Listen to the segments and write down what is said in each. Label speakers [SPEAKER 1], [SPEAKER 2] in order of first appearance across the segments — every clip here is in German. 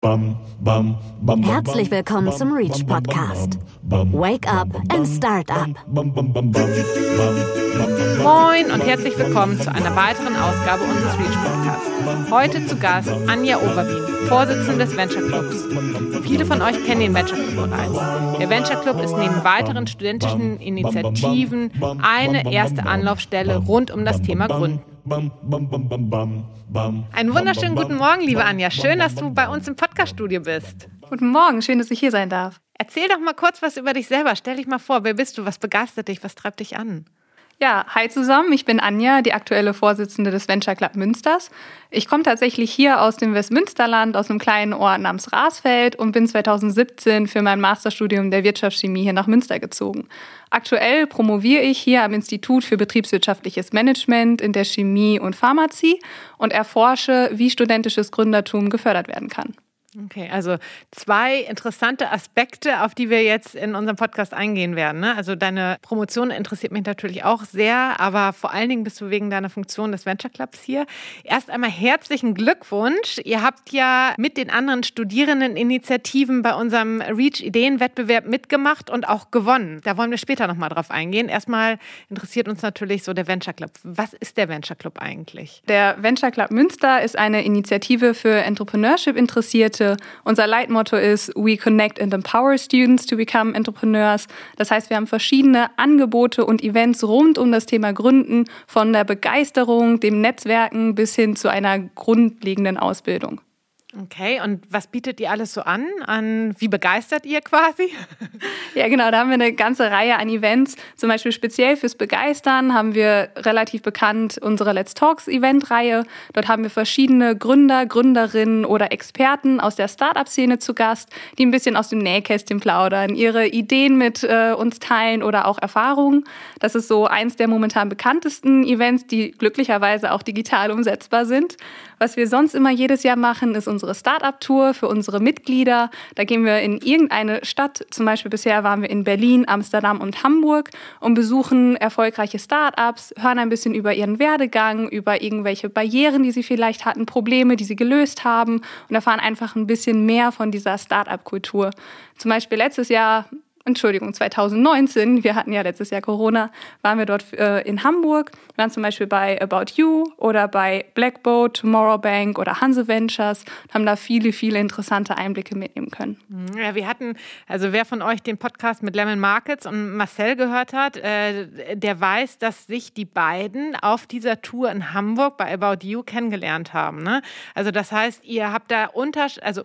[SPEAKER 1] Herzlich willkommen zum Reach Podcast. Wake up and start up.
[SPEAKER 2] Moin und herzlich willkommen zu einer weiteren Ausgabe unseres Reach Podcasts. Heute zu Gast Anja Overwien, Vorsitzende des Venture Clubs. Viele von euch kennen den Venture Club bereits. Der Venture Club ist neben weiteren studentischen Initiativen eine erste Anlaufstelle rund um das Thema Gründen. Einen wunderschönen guten Morgen, liebe Anja. Schön, dass du bei uns im Podcaststudio bist.
[SPEAKER 3] Guten Morgen, schön, dass ich hier sein darf.
[SPEAKER 2] Erzähl doch mal kurz was über dich selber. Stell dich mal vor, wer bist du? Was begeistert dich? Was treibt dich an?
[SPEAKER 3] Ja, hi zusammen. Ich bin Anja, die aktuelle Vorsitzende des Venture Club Münsters. Ich komme tatsächlich hier aus dem Westmünsterland, aus einem kleinen Ort namens Rasfeld und bin 2017 für mein Masterstudium der Wirtschaftschemie hier nach Münster gezogen. Aktuell promoviere ich hier am Institut für betriebswirtschaftliches Management in der Chemie und Pharmazie und erforsche, wie studentisches Gründertum gefördert werden kann.
[SPEAKER 2] Okay, also zwei interessante Aspekte, auf die wir jetzt in unserem Podcast eingehen werden. Ne? Also deine Promotion interessiert mich natürlich auch sehr, aber vor allen Dingen bist du wegen deiner Funktion des Venture Clubs hier. Erst einmal herzlichen Glückwunsch. Ihr habt ja mit den anderen Studierendeninitiativen bei unserem Reach Ideenwettbewerb mitgemacht und auch gewonnen. Da wollen wir später nochmal drauf eingehen. Erstmal interessiert uns natürlich so der Venture Club. Was ist der Venture Club eigentlich?
[SPEAKER 3] Der Venture Club Münster ist eine Initiative für Entrepreneurship interessierte unser Leitmotto ist We connect and empower students to become entrepreneurs. Das heißt, wir haben verschiedene Angebote und Events rund um das Thema Gründen, von der Begeisterung, dem Netzwerken bis hin zu einer grundlegenden Ausbildung.
[SPEAKER 2] Okay, und was bietet ihr alles so an? an? Wie begeistert ihr quasi?
[SPEAKER 3] Ja, genau, da haben wir eine ganze Reihe an Events. Zum Beispiel speziell fürs Begeistern haben wir relativ bekannt unsere Let's Talks Event-Reihe. Dort haben wir verschiedene Gründer, Gründerinnen oder Experten aus der Startup-Szene zu Gast, die ein bisschen aus dem Nähkästchen plaudern, ihre Ideen mit äh, uns teilen oder auch Erfahrungen. Das ist so eins der momentan bekanntesten Events, die glücklicherweise auch digital umsetzbar sind. Was wir sonst immer jedes Jahr machen, ist unsere Startup-Tour für unsere Mitglieder. Da gehen wir in irgendeine Stadt. Zum Beispiel bisher waren wir in Berlin, Amsterdam und Hamburg und besuchen erfolgreiche Startups, hören ein bisschen über ihren Werdegang, über irgendwelche Barrieren, die sie vielleicht hatten, Probleme, die sie gelöst haben und erfahren einfach ein bisschen mehr von dieser Startup-Kultur. Zum Beispiel letztes Jahr Entschuldigung, 2019, wir hatten ja letztes Jahr Corona, waren wir dort äh, in Hamburg, wir waren zum Beispiel bei About You oder bei Blackboat, Tomorrow Bank oder Hanse Ventures und haben da viele, viele interessante Einblicke mitnehmen können.
[SPEAKER 2] Mhm. Ja, wir hatten, also wer von euch den Podcast mit Lemon Markets und Marcel gehört hat, äh, der weiß, dass sich die beiden auf dieser Tour in Hamburg bei About You kennengelernt haben. Ne? Also das heißt, ihr habt da unter, also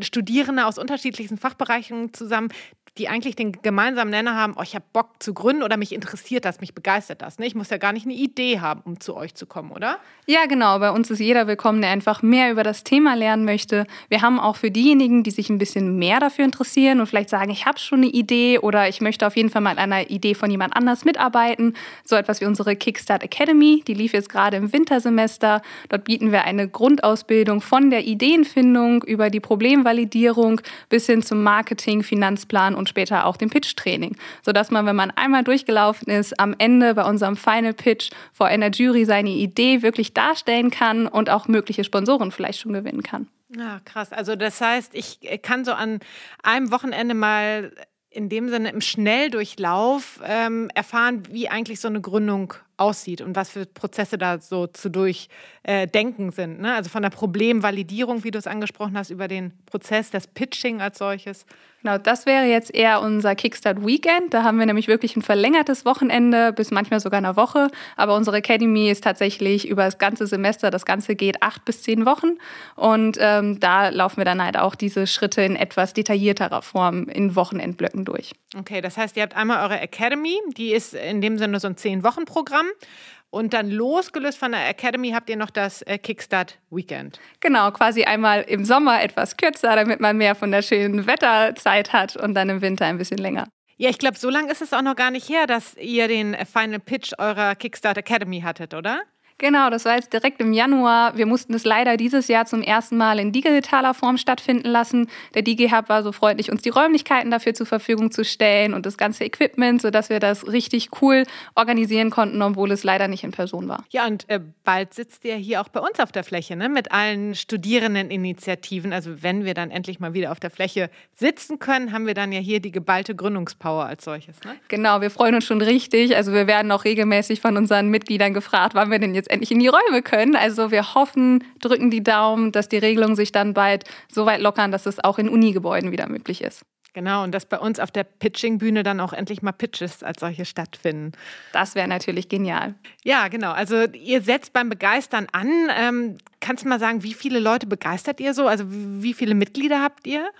[SPEAKER 2] Studierende aus unterschiedlichsten Fachbereichen zusammen, die eigentlich den gemeinsamen Nenner haben, oh, ich habe Bock zu gründen oder mich interessiert das, mich begeistert das. Ne? Ich muss ja gar nicht eine Idee haben, um zu euch zu kommen, oder?
[SPEAKER 3] Ja, genau. Bei uns ist jeder willkommen, der einfach mehr über das Thema lernen möchte. Wir haben auch für diejenigen, die sich ein bisschen mehr dafür interessieren und vielleicht sagen, ich habe schon eine Idee oder ich möchte auf jeden Fall mal an einer Idee von jemand anders mitarbeiten, so etwas wie unsere Kickstart Academy. Die lief jetzt gerade im Wintersemester. Dort bieten wir eine Grundausbildung von der Ideenfindung über die Problemvalidierung bis hin zum Marketing, Finanzplan und und später auch dem Pitch-Training, sodass man, wenn man einmal durchgelaufen ist, am Ende bei unserem Final Pitch vor einer Jury seine Idee wirklich darstellen kann und auch mögliche Sponsoren vielleicht schon gewinnen kann.
[SPEAKER 2] Ja, krass. Also das heißt, ich kann so an einem Wochenende mal in dem Sinne im Schnelldurchlauf ähm, erfahren, wie eigentlich so eine Gründung aussieht und was für Prozesse da so zu durchdenken äh, sind. Ne? Also von der Problemvalidierung, wie du es angesprochen hast, über den Prozess des Pitching als solches.
[SPEAKER 3] Genau, das wäre jetzt eher unser Kickstart Weekend. Da haben wir nämlich wirklich ein verlängertes Wochenende bis manchmal sogar eine Woche. Aber unsere Academy ist tatsächlich über das ganze Semester. Das Ganze geht acht bis zehn Wochen. Und ähm, da laufen wir dann halt auch diese Schritte in etwas detaillierterer Form in Wochenendblöcken durch.
[SPEAKER 2] Okay, das heißt, ihr habt einmal eure Academy. Die ist in dem Sinne so ein zehn-Wochen-Programm. Programm. Und dann losgelöst von der Academy habt ihr noch das äh, Kickstart Weekend.
[SPEAKER 3] Genau, quasi einmal im Sommer etwas kürzer, damit man mehr von der schönen Wetterzeit hat und dann im Winter ein bisschen länger.
[SPEAKER 2] Ja, ich glaube, so lange ist es auch noch gar nicht her, dass ihr den Final Pitch eurer Kickstart Academy hattet, oder?
[SPEAKER 3] Genau, das war jetzt direkt im Januar. Wir mussten es leider dieses Jahr zum ersten Mal in digitaler Form stattfinden lassen. Der DigiHub war so freundlich, uns die Räumlichkeiten dafür zur Verfügung zu stellen und das ganze Equipment, sodass wir das richtig cool organisieren konnten, obwohl es leider nicht in Person war.
[SPEAKER 2] Ja, und äh, bald sitzt ihr hier auch bei uns auf der Fläche, ne? mit allen Studierendeninitiativen. Also wenn wir dann endlich mal wieder auf der Fläche sitzen können, haben wir dann ja hier die geballte Gründungspower als solches. Ne?
[SPEAKER 3] Genau, wir freuen uns schon richtig. Also wir werden auch regelmäßig von unseren Mitgliedern gefragt, wann wir denn jetzt jetzt endlich in die Räume können. Also wir hoffen, drücken die Daumen, dass die Regelungen sich dann bald so weit lockern, dass es auch in Unigebäuden wieder möglich ist.
[SPEAKER 2] Genau, und dass bei uns auf der Pitching-Bühne dann auch endlich mal Pitches als solche stattfinden.
[SPEAKER 3] Das wäre natürlich genial.
[SPEAKER 2] Ja, genau. Also ihr setzt beim Begeistern an. Ähm, kannst du mal sagen, wie viele Leute begeistert ihr so? Also wie viele Mitglieder habt ihr?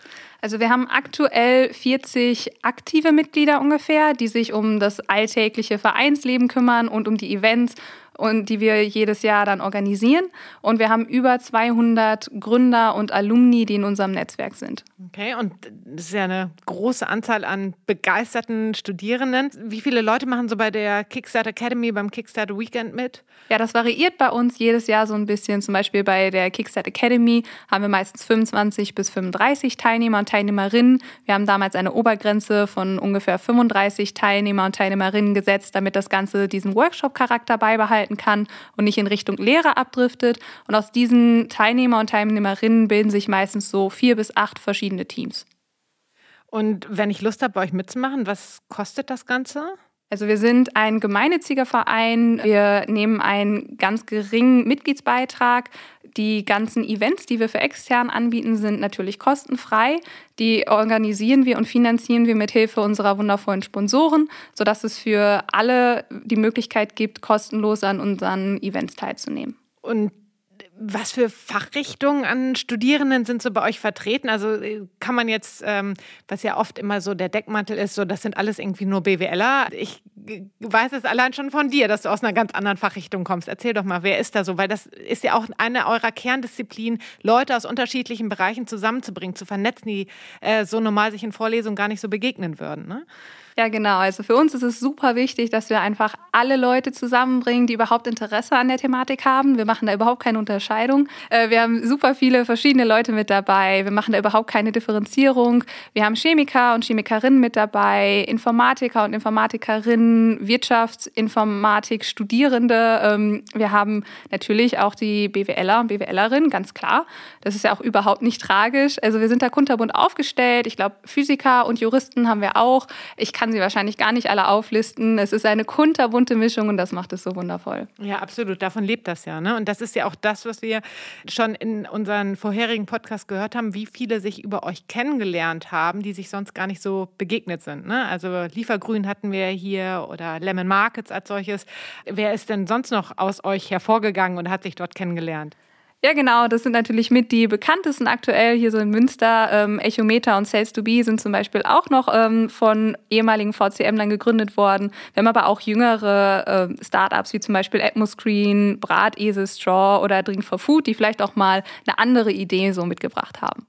[SPEAKER 3] Also wir haben aktuell 40 aktive Mitglieder ungefähr, die sich um das alltägliche Vereinsleben kümmern und um die Events und die wir jedes Jahr dann organisieren. Und wir haben über 200 Gründer und Alumni, die in unserem Netzwerk sind.
[SPEAKER 2] Okay, und das ist ja eine große Anzahl an begeisterten Studierenden. Wie viele Leute machen so bei der Kickstart Academy, beim Kickstart Weekend mit?
[SPEAKER 3] Ja, das variiert bei uns jedes Jahr so ein bisschen. Zum Beispiel bei der Kickstart Academy haben wir meistens 25 bis 35 Teilnehmer und Teilnehmerinnen. Wir haben damals eine Obergrenze von ungefähr 35 Teilnehmer und Teilnehmerinnen gesetzt, damit das Ganze diesen Workshop-Charakter beibehalten gestalten kann und nicht in Richtung Lehre abdriftet. Und aus diesen Teilnehmer und Teilnehmerinnen bilden sich meistens so vier bis acht verschiedene Teams.
[SPEAKER 2] Und wenn ich Lust habe, bei euch mitzumachen, was kostet das Ganze?
[SPEAKER 3] Also wir sind ein gemeinnütziger Verein. Wir nehmen einen ganz geringen Mitgliedsbeitrag. Die ganzen Events, die wir für extern anbieten, sind natürlich kostenfrei. Die organisieren wir und finanzieren wir mit Hilfe unserer wundervollen Sponsoren, sodass es für alle die Möglichkeit gibt, kostenlos an unseren Events teilzunehmen.
[SPEAKER 2] Und was für Fachrichtungen an Studierenden sind so bei euch vertreten? Also äh, kann man jetzt, ähm, was ja oft immer so der Deckmantel ist, so das sind alles irgendwie nur BWLer. Ich weiß es allein schon von dir, dass du aus einer ganz anderen Fachrichtung kommst. Erzähl doch mal, wer ist da so? Weil das ist ja auch eine eurer Kerndisziplinen, Leute aus unterschiedlichen Bereichen zusammenzubringen, zu vernetzen, die äh, so normal sich in Vorlesungen gar nicht so begegnen würden. Ne?
[SPEAKER 3] Ja, genau. Also für uns ist es super wichtig, dass wir einfach alle Leute zusammenbringen, die überhaupt Interesse an der Thematik haben. Wir machen da überhaupt keine Unterscheidung. Äh, wir haben super viele verschiedene Leute mit dabei. Wir machen da überhaupt keine Differenzierung. Wir haben Chemiker und Chemikerinnen mit dabei, Informatiker und Informatikerinnen, Wirtschaftsinformatik, Studierende. Ähm, wir haben natürlich auch die BWLer und BWLerinnen, ganz klar. Das ist ja auch überhaupt nicht tragisch. Also wir sind da kunterbunt aufgestellt. Ich glaube, Physiker und Juristen haben wir auch. Ich kann kann sie wahrscheinlich gar nicht alle auflisten. Es ist eine kunterbunte Mischung und das macht es so wundervoll.
[SPEAKER 2] Ja, absolut. Davon lebt das ja. Ne? Und das ist ja auch das, was wir schon in unseren vorherigen Podcasts gehört haben, wie viele sich über euch kennengelernt haben, die sich sonst gar nicht so begegnet sind. Ne? Also Liefergrün hatten wir hier oder Lemon Markets als solches. Wer ist denn sonst noch aus euch hervorgegangen und hat sich dort kennengelernt?
[SPEAKER 3] Ja, genau. Das sind natürlich mit die bekanntesten aktuell hier so in Münster. Ähm, Echometer und Sales 2 B sind zum Beispiel auch noch ähm, von ehemaligen VCM-Lern gegründet worden. Wir haben aber auch jüngere äh, Startups wie zum Beispiel Atmoscreen, Bratesel, Straw oder Drink for Food, die vielleicht auch mal eine andere Idee so mitgebracht haben.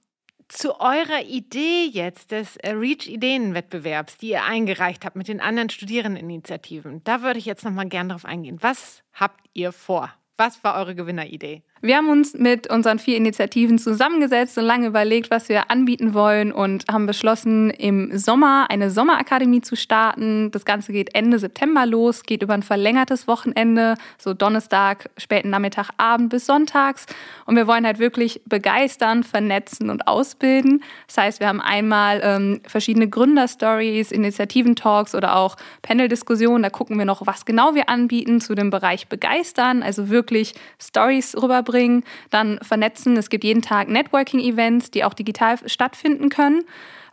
[SPEAKER 2] Zu eurer Idee jetzt des äh, Reach-Ideenwettbewerbs, die ihr eingereicht habt mit den anderen Studierendeninitiativen, da würde ich jetzt noch mal gerne drauf eingehen. Was habt ihr vor? Was war eure Gewinneridee?
[SPEAKER 3] Wir haben uns mit unseren vier Initiativen zusammengesetzt und lange überlegt, was wir anbieten wollen und haben beschlossen, im Sommer eine Sommerakademie zu starten. Das Ganze geht Ende September los, geht über ein verlängertes Wochenende, so Donnerstag, späten Nachmittag, Abend bis Sonntags. Und wir wollen halt wirklich begeistern, vernetzen und ausbilden. Das heißt, wir haben einmal ähm, verschiedene Gründerstories, Initiativen-Talks oder auch Panel-Diskussionen. Da gucken wir noch, was genau wir anbieten zu dem Bereich begeistern, also wirklich Stories rüberbringen bringen, dann vernetzen. Es gibt jeden Tag Networking-Events, die auch digital stattfinden können.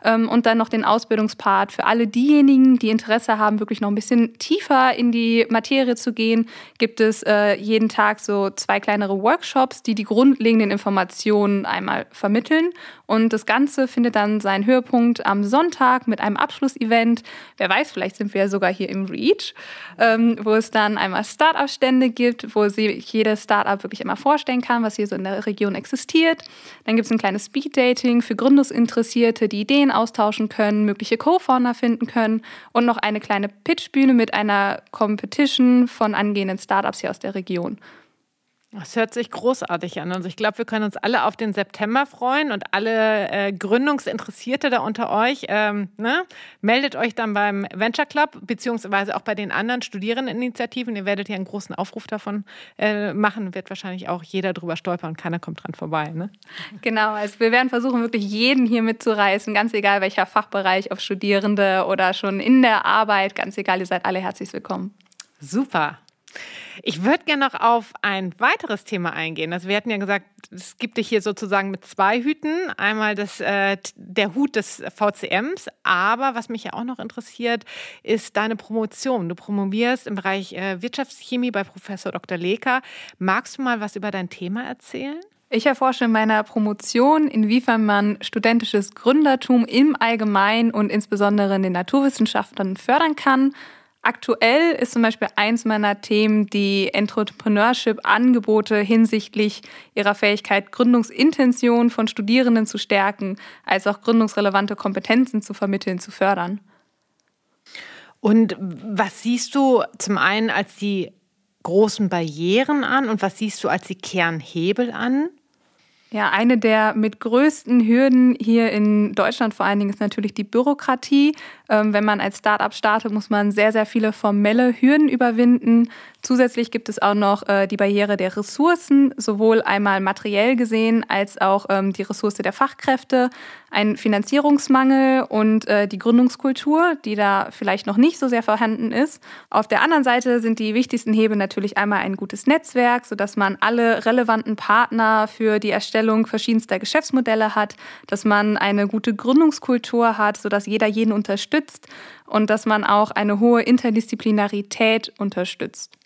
[SPEAKER 3] Ähm, und dann noch den Ausbildungspart für alle diejenigen, die Interesse haben, wirklich noch ein bisschen tiefer in die Materie zu gehen, gibt es äh, jeden Tag so zwei kleinere Workshops, die die grundlegenden Informationen einmal vermitteln. Und das Ganze findet dann seinen Höhepunkt am Sonntag mit einem Abschlussevent. Wer weiß, vielleicht sind wir ja sogar hier im Reach, ähm, wo es dann einmal Start-up-Stände gibt, wo sich jedes Start-up wirklich immer vorstellen kann, was hier so in der Region existiert. Dann gibt es ein kleines Speed-Dating für Gründungsinteressierte, die Ideen austauschen können, mögliche Co-Founder finden können und noch eine kleine Pitchbühne mit einer Competition von angehenden Startups hier aus der Region.
[SPEAKER 2] Das hört sich großartig an. Also ich glaube, wir können uns alle auf den September freuen und alle äh, Gründungsinteressierte da unter euch, ähm, ne? meldet euch dann beim Venture Club beziehungsweise auch bei den anderen Studierendeninitiativen. Ihr werdet ja einen großen Aufruf davon äh, machen, wird wahrscheinlich auch jeder drüber stolpern und keiner kommt dran vorbei. Ne?
[SPEAKER 3] Genau, also wir werden versuchen, wirklich jeden hier mitzureißen, ganz egal welcher Fachbereich, ob Studierende oder schon in der Arbeit, ganz egal, ihr seid alle herzlich willkommen.
[SPEAKER 2] Super. Ich würde gerne noch auf ein weiteres Thema eingehen. Also wir hatten ja gesagt, es gibt dich hier sozusagen mit zwei Hüten. Einmal das, äh, der Hut des VCMs, aber was mich ja auch noch interessiert, ist deine Promotion. Du promovierst im Bereich äh, Wirtschaftschemie bei Professor Dr. Leker. Magst du mal was über dein Thema erzählen?
[SPEAKER 3] Ich erforsche in meiner Promotion, inwiefern man studentisches Gründertum im Allgemeinen und insbesondere in den Naturwissenschaften fördern kann Aktuell ist zum Beispiel eins meiner Themen die Entrepreneurship-Angebote hinsichtlich ihrer Fähigkeit, Gründungsintention von Studierenden zu stärken, als auch gründungsrelevante Kompetenzen zu vermitteln, zu fördern.
[SPEAKER 2] Und was siehst du zum einen als die großen Barrieren an und was siehst du als die Kernhebel an?
[SPEAKER 3] Ja, eine der mit größten Hürden hier in Deutschland vor allen Dingen ist natürlich die Bürokratie. Ähm, wenn man als Startup startet, muss man sehr, sehr viele formelle Hürden überwinden. Zusätzlich gibt es auch noch äh, die Barriere der Ressourcen, sowohl einmal materiell gesehen als auch ähm, die Ressource der Fachkräfte, ein Finanzierungsmangel und äh, die Gründungskultur, die da vielleicht noch nicht so sehr vorhanden ist. Auf der anderen Seite sind die wichtigsten Hebel natürlich einmal ein gutes Netzwerk, sodass man alle relevanten Partner für die Erstellung verschiedenster Geschäftsmodelle hat, dass man eine gute Gründungskultur hat, sodass jeder jeden unterstützt und dass man auch eine hohe Interdisziplinarität unterstützt.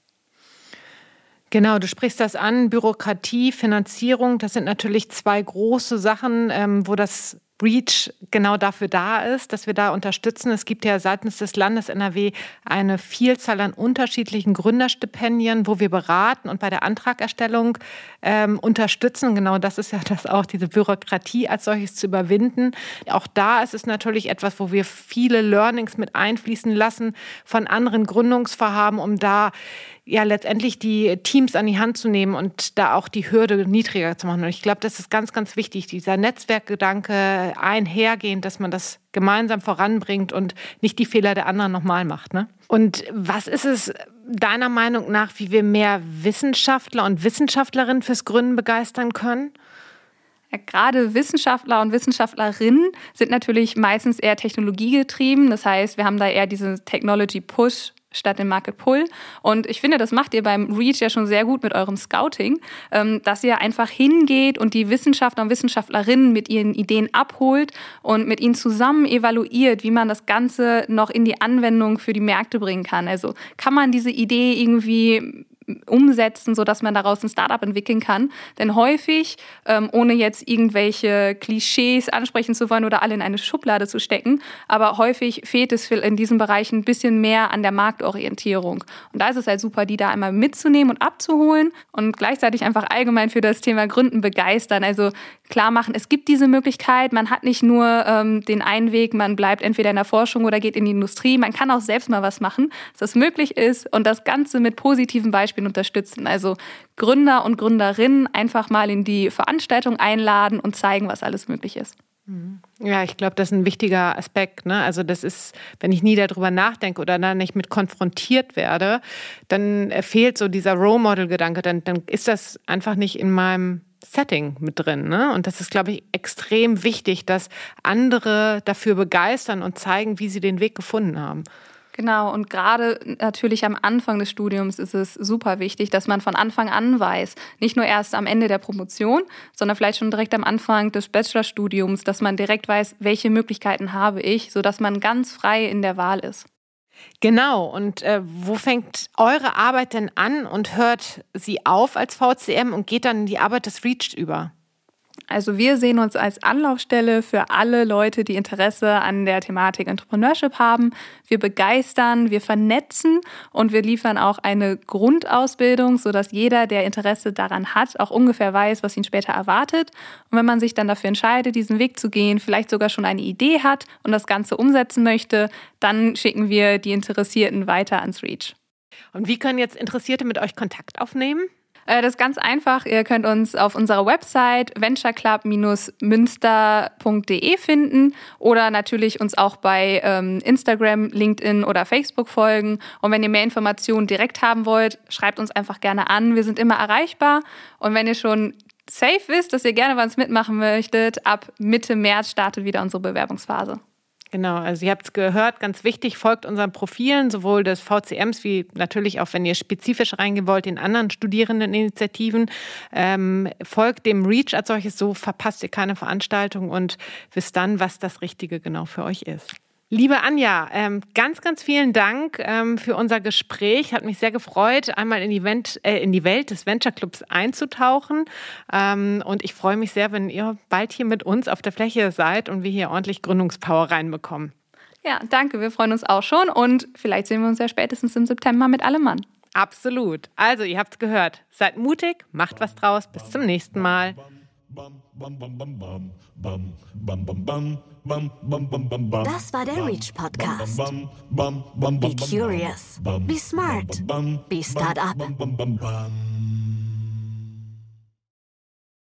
[SPEAKER 2] Genau, du sprichst das an. Bürokratie, Finanzierung, das sind natürlich zwei große Sachen, ähm, wo das Breach genau dafür da ist, dass wir da unterstützen. Es gibt ja seitens des Landes NRW eine Vielzahl an unterschiedlichen Gründerstipendien, wo wir beraten und bei der Antragerstellung ähm, unterstützen. Genau das ist ja das auch, diese Bürokratie als solches zu überwinden. Auch da ist es natürlich etwas, wo wir viele Learnings mit einfließen lassen von anderen Gründungsvorhaben, um da ja letztendlich die Teams an die Hand zu nehmen und da auch die Hürde niedriger zu machen. Und ich glaube, das ist ganz, ganz wichtig, dieser Netzwerkgedanke einhergehend, dass man das gemeinsam voranbringt und nicht die Fehler der anderen nochmal macht. Ne? Und was ist es deiner Meinung nach, wie wir mehr Wissenschaftler und Wissenschaftlerinnen fürs Gründen begeistern können?
[SPEAKER 3] Gerade Wissenschaftler und Wissenschaftlerinnen sind natürlich meistens eher technologiegetrieben. Das heißt, wir haben da eher diese Technology Push statt dem Market Pull. Und ich finde, das macht ihr beim Reach ja schon sehr gut mit eurem Scouting, ähm, dass ihr einfach hingeht und die Wissenschaftler und Wissenschaftlerinnen mit ihren Ideen abholt und mit ihnen zusammen evaluiert, wie man das Ganze noch in die Anwendung für die Märkte bringen kann. Also kann man diese Idee irgendwie umsetzen, sodass man daraus ein Startup entwickeln kann. Denn häufig, ähm, ohne jetzt irgendwelche Klischees ansprechen zu wollen oder alle in eine Schublade zu stecken, aber häufig fehlt es in diesem Bereich ein bisschen mehr an der Marktorientierung. Und da ist es halt super, die da einmal mitzunehmen und abzuholen und gleichzeitig einfach allgemein für das Thema Gründen begeistern. Also klar machen, es gibt diese Möglichkeit, man hat nicht nur ähm, den einen Weg, man bleibt entweder in der Forschung oder geht in die Industrie, man kann auch selbst mal was machen, dass das möglich ist und das Ganze mit positiven Beispielen Beispiel unterstützen. Also Gründer und Gründerinnen einfach mal in die Veranstaltung einladen und zeigen, was alles möglich ist.
[SPEAKER 2] Mhm. Ja, ich glaube, das ist ein wichtiger Aspekt. Ne? Also das ist, wenn ich nie darüber nachdenke oder da nicht mit konfrontiert werde, dann fehlt so dieser Role Model-Gedanke. Dann, dann ist das einfach nicht in meinem Setting mit drin. Ne? Und das ist, glaube ich, extrem wichtig, dass andere dafür begeistern und zeigen, wie sie den Weg gefunden haben.
[SPEAKER 3] Genau, und gerade natürlich am Anfang des Studiums ist es super wichtig, dass man von Anfang an weiß, nicht nur erst am Ende der Promotion, sondern vielleicht schon direkt am Anfang des Bachelorstudiums, dass man direkt weiß, welche Möglichkeiten habe ich, sodass man ganz frei in der Wahl ist.
[SPEAKER 2] Genau, und äh, wo fängt eure Arbeit denn an und hört sie auf als VCM und geht dann in die Arbeit des REACH über?
[SPEAKER 3] Also wir sehen uns als Anlaufstelle für alle Leute, die Interesse an der Thematik Entrepreneurship haben. Wir begeistern, wir vernetzen und wir liefern auch eine Grundausbildung, sodass jeder, der Interesse daran hat, auch ungefähr weiß, was ihn später erwartet. Und wenn man sich dann dafür entscheidet, diesen Weg zu gehen, vielleicht sogar schon eine Idee hat und das Ganze umsetzen möchte, dann schicken wir die Interessierten weiter ans REACH.
[SPEAKER 2] Und wie können jetzt Interessierte mit euch Kontakt aufnehmen?
[SPEAKER 3] Äh, das ist ganz einfach. Ihr könnt uns auf unserer Website ventureclub-münster.de finden oder natürlich uns auch bei ähm, Instagram, LinkedIn oder Facebook folgen. Und wenn ihr mehr Informationen direkt haben wollt, schreibt uns einfach gerne an. Wir sind immer erreichbar. Und wenn ihr schon safe wisst, dass ihr gerne bei uns mitmachen möchtet, ab Mitte März startet wieder unsere Bewerbungsphase.
[SPEAKER 2] Genau, also ihr habt es gehört, ganz wichtig, folgt unseren Profilen, sowohl des VCMs wie natürlich auch, wenn ihr spezifisch reingehen wollt, in anderen Studierendeninitiativen. Ähm, folgt dem REACH als solches, so verpasst ihr keine Veranstaltung und wisst dann, was das Richtige genau für euch ist. Liebe Anja, ähm, ganz, ganz vielen Dank ähm, für unser Gespräch. Hat mich sehr gefreut, einmal in die, Vent äh, in die Welt des Venture Clubs einzutauchen. Ähm, und ich freue mich sehr, wenn ihr bald hier mit uns auf der Fläche seid und wir hier ordentlich Gründungspower reinbekommen.
[SPEAKER 3] Ja, danke. Wir freuen uns auch schon und vielleicht sehen wir uns ja spätestens im September mit allem Mann.
[SPEAKER 2] Absolut. Also, ihr habt es gehört. Seid mutig, macht was draus. Bis zum nächsten Mal.
[SPEAKER 1] Das war der Reach Podcast. Be curious, be smart, be startup.